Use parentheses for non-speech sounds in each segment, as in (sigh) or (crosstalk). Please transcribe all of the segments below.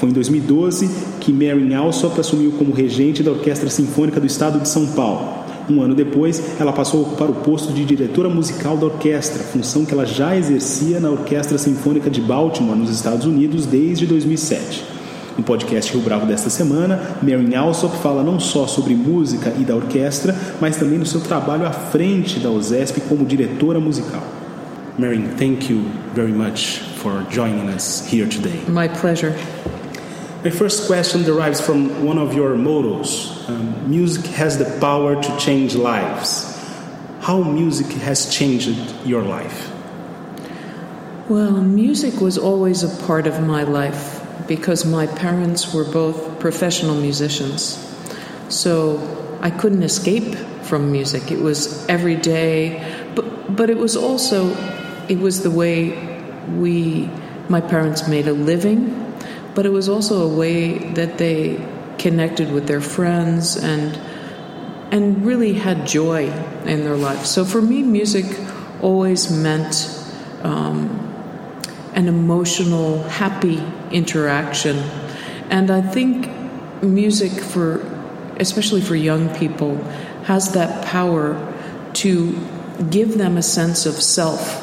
Foi em 2012 que Mary Alsop assumiu como regente da Orquestra Sinfônica do Estado de São Paulo. Um ano depois, ela passou a ocupar o posto de diretora musical da orquestra, função que ela já exercia na Orquestra Sinfônica de Baltimore, nos Estados Unidos, desde 2007. No podcast Rio Bravo desta semana, Mary Alsop fala não só sobre música e da orquestra, mas também do seu trabalho à frente da OSESP como diretora musical. Mary, thank you very much for joining us here today. My pleasure. My first question derives from one of your mottos um, Music has the power to change lives. How music has changed your life? Well, music was always a part of my life because my parents were both professional musicians. So I couldn't escape from music. It was every day, but, but it was also, it was the way we, my parents made a living but it was also a way that they connected with their friends and and really had joy in their life. So for me, music always meant um, an emotional, happy interaction, and I think music for especially for young people has that power to give them a sense of self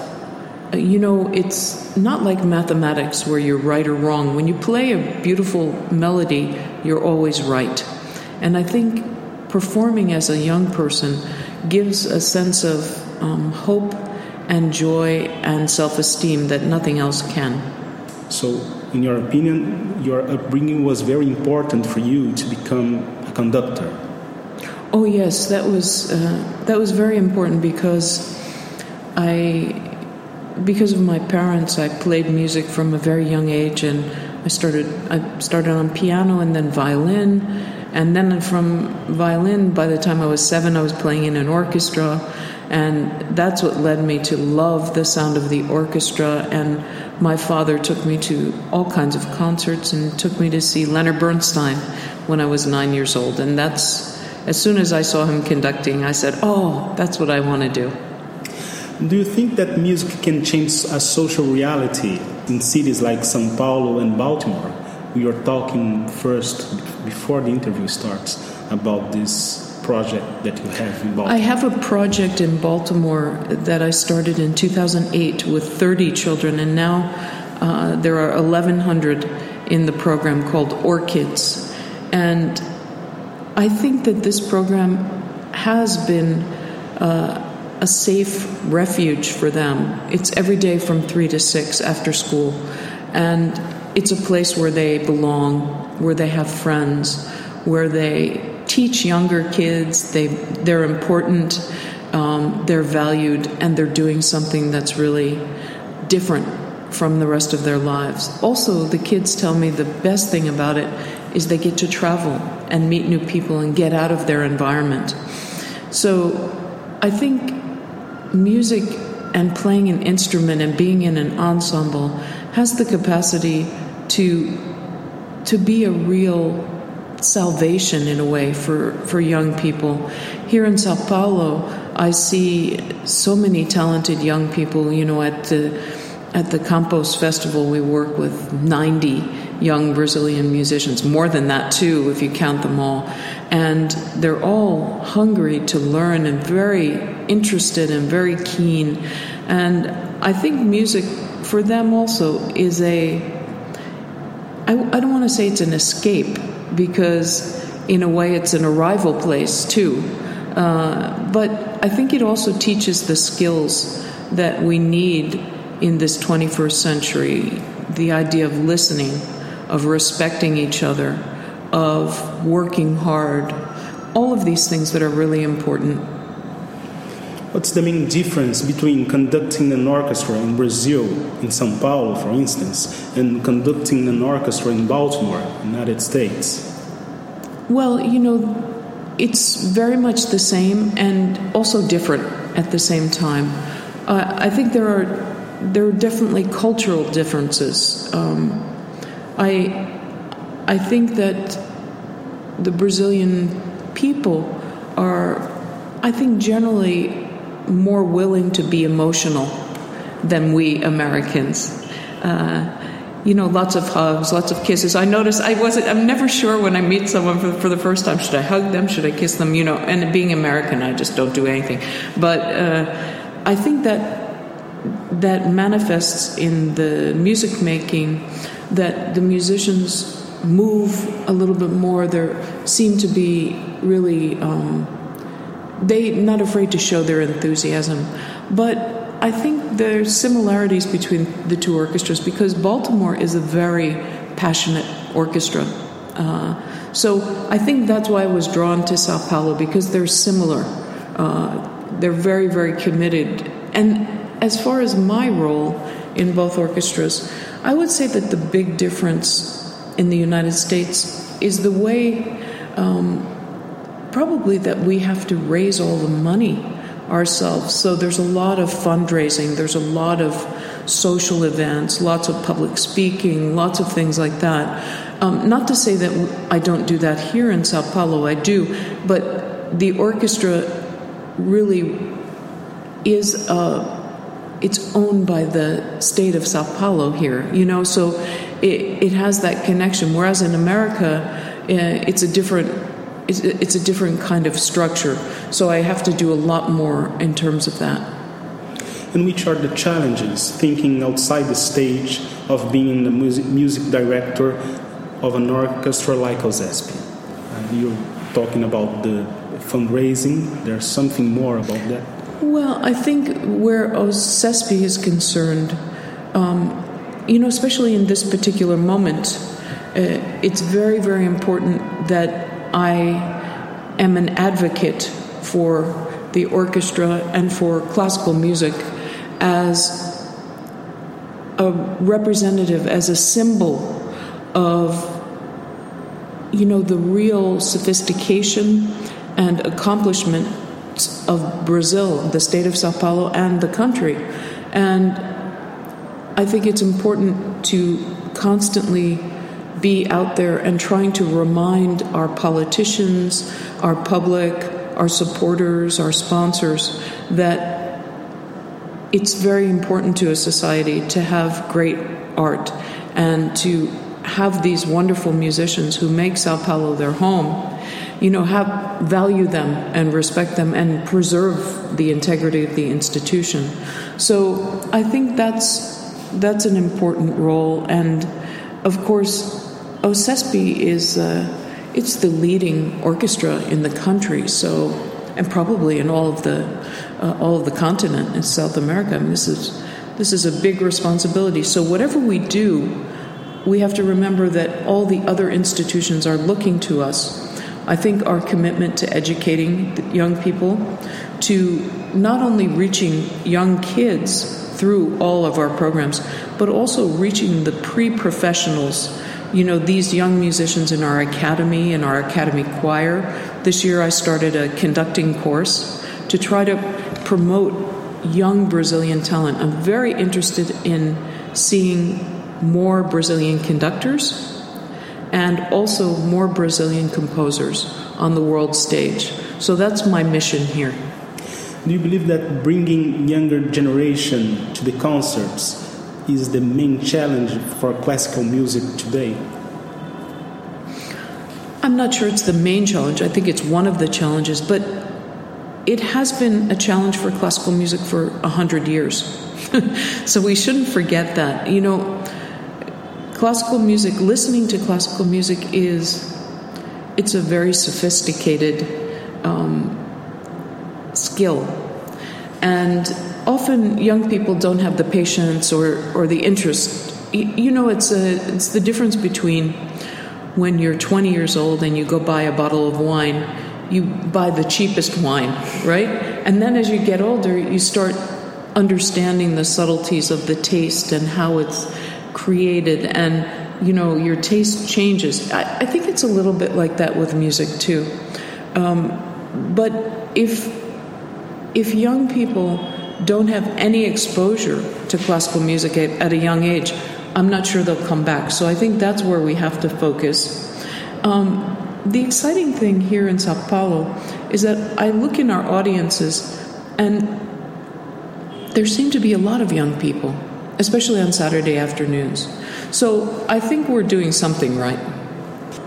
you know, it's not like mathematics where you're right or wrong. When you play a beautiful melody, you're always right. And I think performing as a young person gives a sense of um, hope and joy and self esteem that nothing else can. So, in your opinion, your upbringing was very important for you to become a conductor. Oh yes, that was uh, that was very important because I because of my parents, I played music from a very young age, and I started I started on piano and then violin, and then from violin. By the time I was seven, I was playing in an orchestra, and that's what led me to love the sound of the orchestra. And my father took me to all kinds of concerts and took me to see Leonard Bernstein when I was nine years old, and that's as soon as I saw him conducting, I said, "Oh, that's what I want to do." Do you think that music can change a social reality in cities like São Paulo and Baltimore? We are talking first, before the interview starts, about this project that you have in Baltimore. I have a project in Baltimore that I started in 2008 with 30 children, and now uh, there are 1,100 in the program called OrchKids. And I think that this program has been. Uh, a safe refuge for them. It's every day from three to six after school. And it's a place where they belong, where they have friends, where they teach younger kids. They, they're important, um, they're valued, and they're doing something that's really different from the rest of their lives. Also, the kids tell me the best thing about it is they get to travel and meet new people and get out of their environment. So I think music and playing an instrument and being in an ensemble has the capacity to to be a real salvation in a way for, for young people. Here in Sao Paulo, I see so many talented young people, you know, at the at the Campos Festival we work with 90 young Brazilian musicians, more than that too if you count them all. And they're all hungry to learn and very interested and very keen. And I think music for them also is a, I, I don't want to say it's an escape because in a way it's an arrival place too. Uh, but I think it also teaches the skills that we need in this 21st century the idea of listening, of respecting each other, of working hard, all of these things that are really important. What's the main difference between conducting an orchestra in Brazil, in Sao Paulo, for instance, and conducting an orchestra in Baltimore, United States? Well, you know, it's very much the same and also different at the same time. Uh, I think there are there are definitely cultural differences. Um, I I think that the Brazilian people are, I think, generally more willing to be emotional than we Americans. Uh, you know, lots of hugs, lots of kisses. I notice I wasn't, I'm never sure when I meet someone for, for the first time, should I hug them, should I kiss them, you know, and being American, I just don't do anything. But uh, I think that that manifests in the music making, that the musicians move a little bit more. There seem to be really, um, they not afraid to show their enthusiasm. But I think there's similarities between the two orchestras because Baltimore is a very passionate orchestra. Uh, so I think that's why I was drawn to Sao Paulo because they're similar. Uh, they're very, very committed. And as far as my role in both orchestras, I would say that the big difference in the United States is the way, um, probably, that we have to raise all the money ourselves. So there's a lot of fundraising, there's a lot of social events, lots of public speaking, lots of things like that. Um, not to say that I don't do that here in Sao Paulo, I do, but the orchestra really is. Uh, it's owned by the state of Sao Paulo here, you know, so it, it has that connection. Whereas in America, uh, it's a different it's, it's a different kind of structure. So I have to do a lot more in terms of that. And which are the challenges thinking outside the stage of being the music, music director of an orchestra like OSESP? Uh, you're talking about the fundraising. There's something more about that. Well, I think where OSESP is concerned, um, you know, especially in this particular moment, uh, it's very, very important that I am an advocate for the orchestra and for classical music as a representative, as a symbol of, you know, the real sophistication and accomplishment of Brazil, the state of Sao Paulo, and the country. And I think it's important to constantly be out there and trying to remind our politicians, our public, our supporters, our sponsors that it's very important to a society to have great art and to have these wonderful musicians who make Sao Paulo their home you know, have value them and respect them and preserve the integrity of the institution. So I think that's that's an important role, and of course, OSESP is uh, it's the leading orchestra in the country. So and probably in all of the uh, all of the continent in South America. I mean, this is this is a big responsibility. So whatever we do, we have to remember that all the other institutions are looking to us I think our commitment to educating young people, to not only reaching young kids through all of our programs, but also reaching the pre professionals. You know, these young musicians in our academy, in our academy choir. This year I started a conducting course to try to promote young Brazilian talent. I'm very interested in seeing more Brazilian conductors and also more Brazilian composers on the world stage. So that's my mission here. Do you believe that bringing younger generation to the concerts is the main challenge for classical music today? I'm not sure it's the main challenge. I think it's one of the challenges, but it has been a challenge for classical music for a hundred years. (laughs) so we shouldn't forget that. You know, classical music, listening to classical music is it's a very sophisticated um, skill, and often young people don't have the patience or or the interest. You know, it's a it's the difference between when you're 20 years old and you go buy a bottle of wine, you buy the cheapest wine, right? And then as you get older, you start understanding the subtleties of the taste and how it's created and you know your taste changes I, I, think it's a little bit like that with music too Um, but if if young people don't have any exposure to classical music at, at, a young age, I'm not sure they'll come back. So I think that's where we have to focus. Um, the exciting thing here in Sao Paulo is that I look in our audiences and there seem to be a lot of young people, especially on Saturday afternoons. So I think we're doing something right.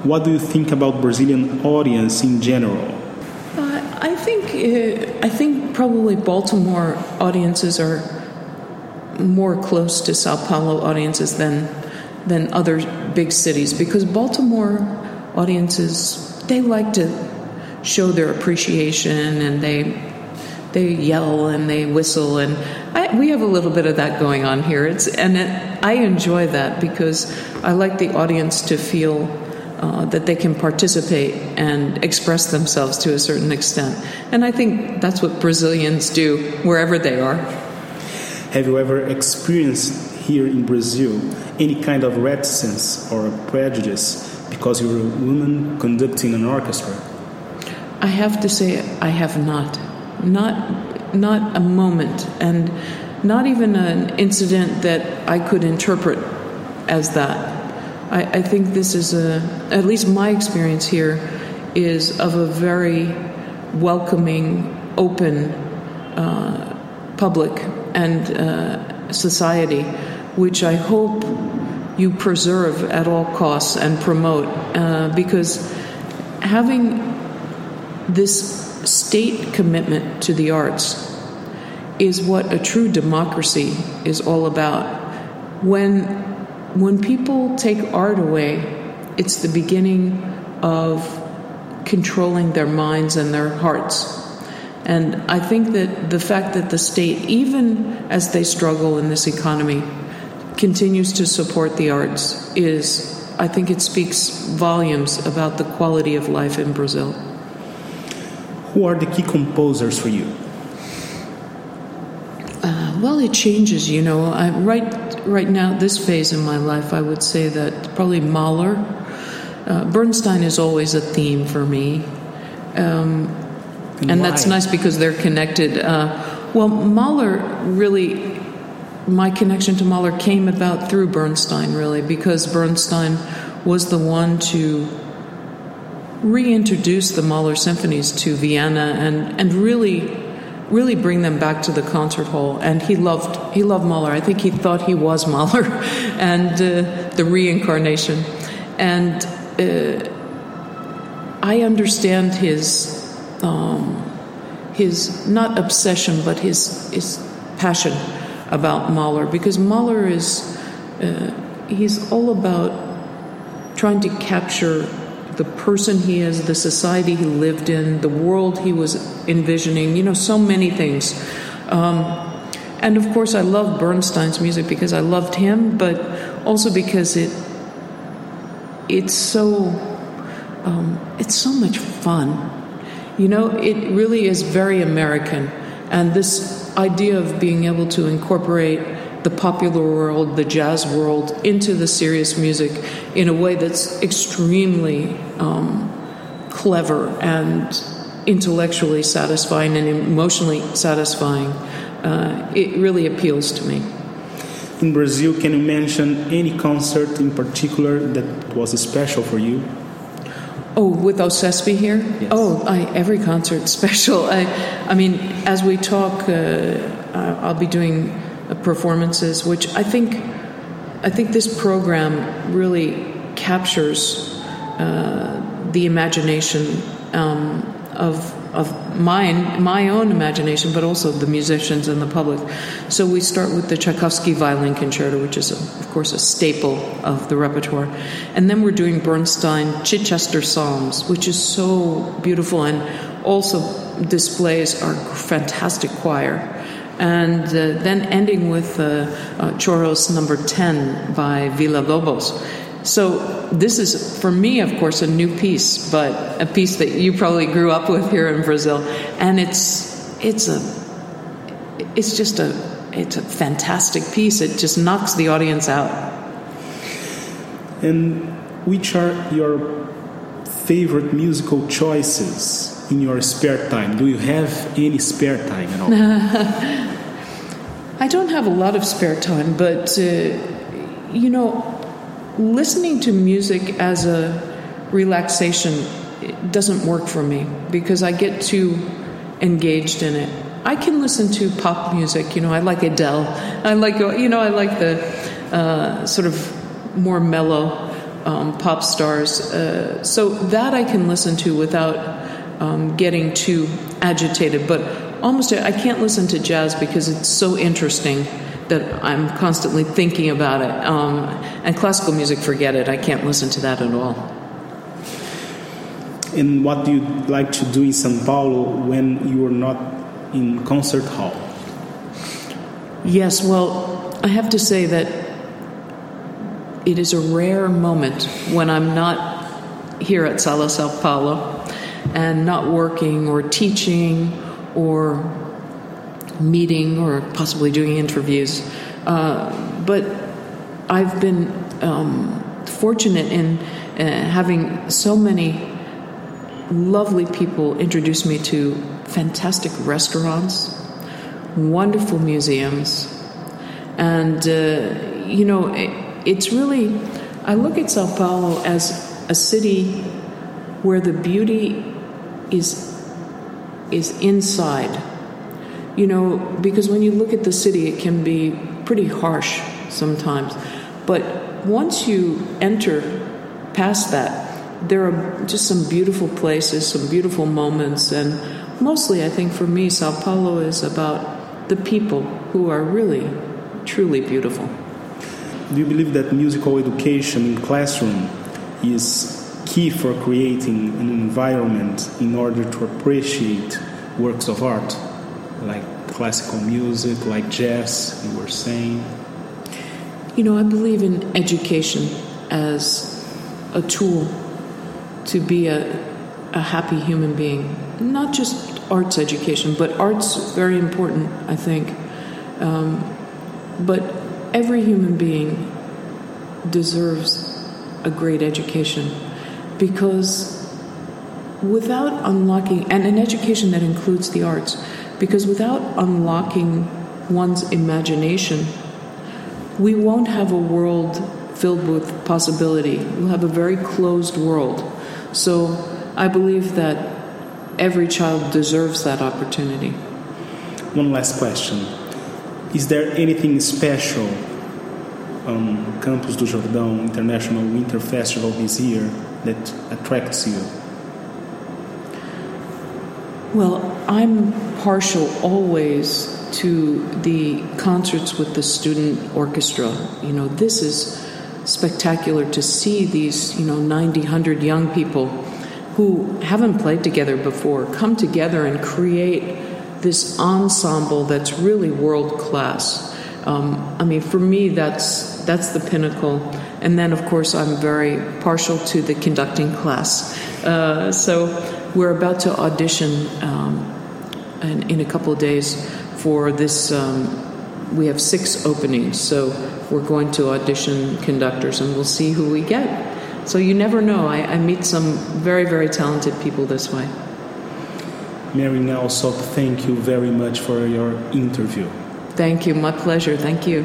What do you think about Brazilian audience in general? Uh, I think uh, I think probably Baltimore audiences are more close to Sao Paulo audiences than than other big cities because Baltimore audiences they like to show their appreciation and they they yell and they whistle and I, we have a little bit of that going on here. It's and it, I enjoy that because I like the audience to feel uh, that they can participate and express themselves to a certain extent. And I think that's what Brazilians do wherever they are. Have you ever experienced here in Brazil any kind of reticence or prejudice because you're a woman conducting an orchestra? I have to say I have not not not a moment and not even an incident that I could interpret as that. I, I think this is a at least my experience here is of a very welcoming, open uh, public and uh, society, which I hope you preserve at all costs and promote, uh, because having this state commitment to the arts is what a true democracy is all about. When, when people take art away, it's the beginning of controlling their minds and their hearts. And I think that the fact that the state, even as they struggle in this economy, continues to support the arts is, I think it speaks volumes about the quality of life in Brazil. Who are the key composers for you? Uh, well, it changes, you know. I, right, right now, this phase in my life, I would say that probably Mahler. Uh, Bernstein is always a theme for me, um, and, and that's nice because they're connected. Uh, well, Mahler really, my connection to Mahler came about through Bernstein, really, because Bernstein was the one to reintroduce the Mahler symphonies to Vienna and, and really really bring them back to the concert hall. And he loved he loved Mahler. I think he thought he was Mahler (laughs) and uh, the reincarnation. And uh, I understand his um, his not obsession but his his passion about Mahler. Because Mahler is uh, he's all about trying to capture the person he is, the society he lived in, the world he was envisioning, you know, so many things. Um, and of course, I love Bernstein's music because I loved him, but also because it it's so um, it's so much fun. You know, it really is very American, and this idea of being able to incorporate the popular world, the jazz world, into the serious music in a way that's extremely um, clever and intellectually satisfying and emotionally satisfying. Uh, it really appeals to me. In Brazil, can you mention any concert in particular that was special for you? Oh, with OSESP here? Yes. Oh, I, every concert (laughs) special. I, I mean, as we talk, uh, I'll be doing performances, which I think I think this program really captures the imagination um, of of mine, my own imagination, but also the musicians and the public. So we start with the Tchaikovsky Violin Concerto, which is, a, of course, a staple of the repertoire, and then we're doing Bernstein Chichester Psalms, which is so beautiful and also displays our fantastic choir and uh, then ending with uh, uh, Choros number 10 by Villa-Lobos. So this is, for me, of course, a new piece, but a piece that you probably grew up with here in Brazil, and it's it's a it's just a it's a fantastic piece. It just knocks the audience out. And which are your favorite musical choices in your spare time? Do you have any spare time at all? (laughs) I don't have a lot of spare time, but uh, you know, listening to music as a relaxation doesn't work for me because I get too engaged in it. I can listen to pop music. You know, I like Adele. I like you know I like the uh, sort of more mellow um, pop stars. Uh, so that I can listen to without um, getting too agitated. But almost I can't listen to jazz because it's so interesting that I'm constantly thinking about it. Um, and classical music, forget it. I can't listen to that at all. And what do you like to do in Sao Paulo when you are not in concert hall? Yes, well, I have to say that it is a rare moment when I'm not here at Sala Sao Paulo and not working or teaching or meeting or possibly doing interviews. Uh, but I've been um, fortunate in uh, having so many lovely people introduce me to fantastic restaurants, wonderful museums, and uh, you know, it, it's really, I look at Sao Paulo as a city where the beauty is is inside. You know, because when you look at the city, it can be pretty harsh sometimes. But once you enter past that, there are just some beautiful places, some beautiful moments, and mostly I think for me, Sao Paulo is about the people who are really, truly beautiful. Do you believe that musical education in classroom is key for creating an environment in order to appreciate works of art, like classical music, like jazz, you were saying? You know, I believe in education as a tool to be a, a happy human being. Not just arts education, but arts very important, I think. Um, but every human being deserves a great education because without unlocking, and an education that includes the arts, because without unlocking one's imagination, we won't have a world filled with possibility. We'll have a very closed world. So I believe that every child deserves that opportunity. One last question. Is there anything special um, on Campos do Jordão International Winter Festival this year that attracts you? Well, I'm partial always to the concerts with the student orchestra. You know, this is spectacular to see these, you know, 90, 100 young people who haven't played together before come together and create this ensemble that's really world class. Um, I mean, for me, that's that's the pinnacle. And then, of course, I'm very partial to the conducting class. Uh, so we're about to audition um, in, in, a couple of days for this. Um, we have six openings, so we're going to audition conductors, and we'll see who we get. So you never know. I, I meet some very, very talented people this way. Marin Alsop, thank you very much for your interview. Thank you, my pleasure. Thank you.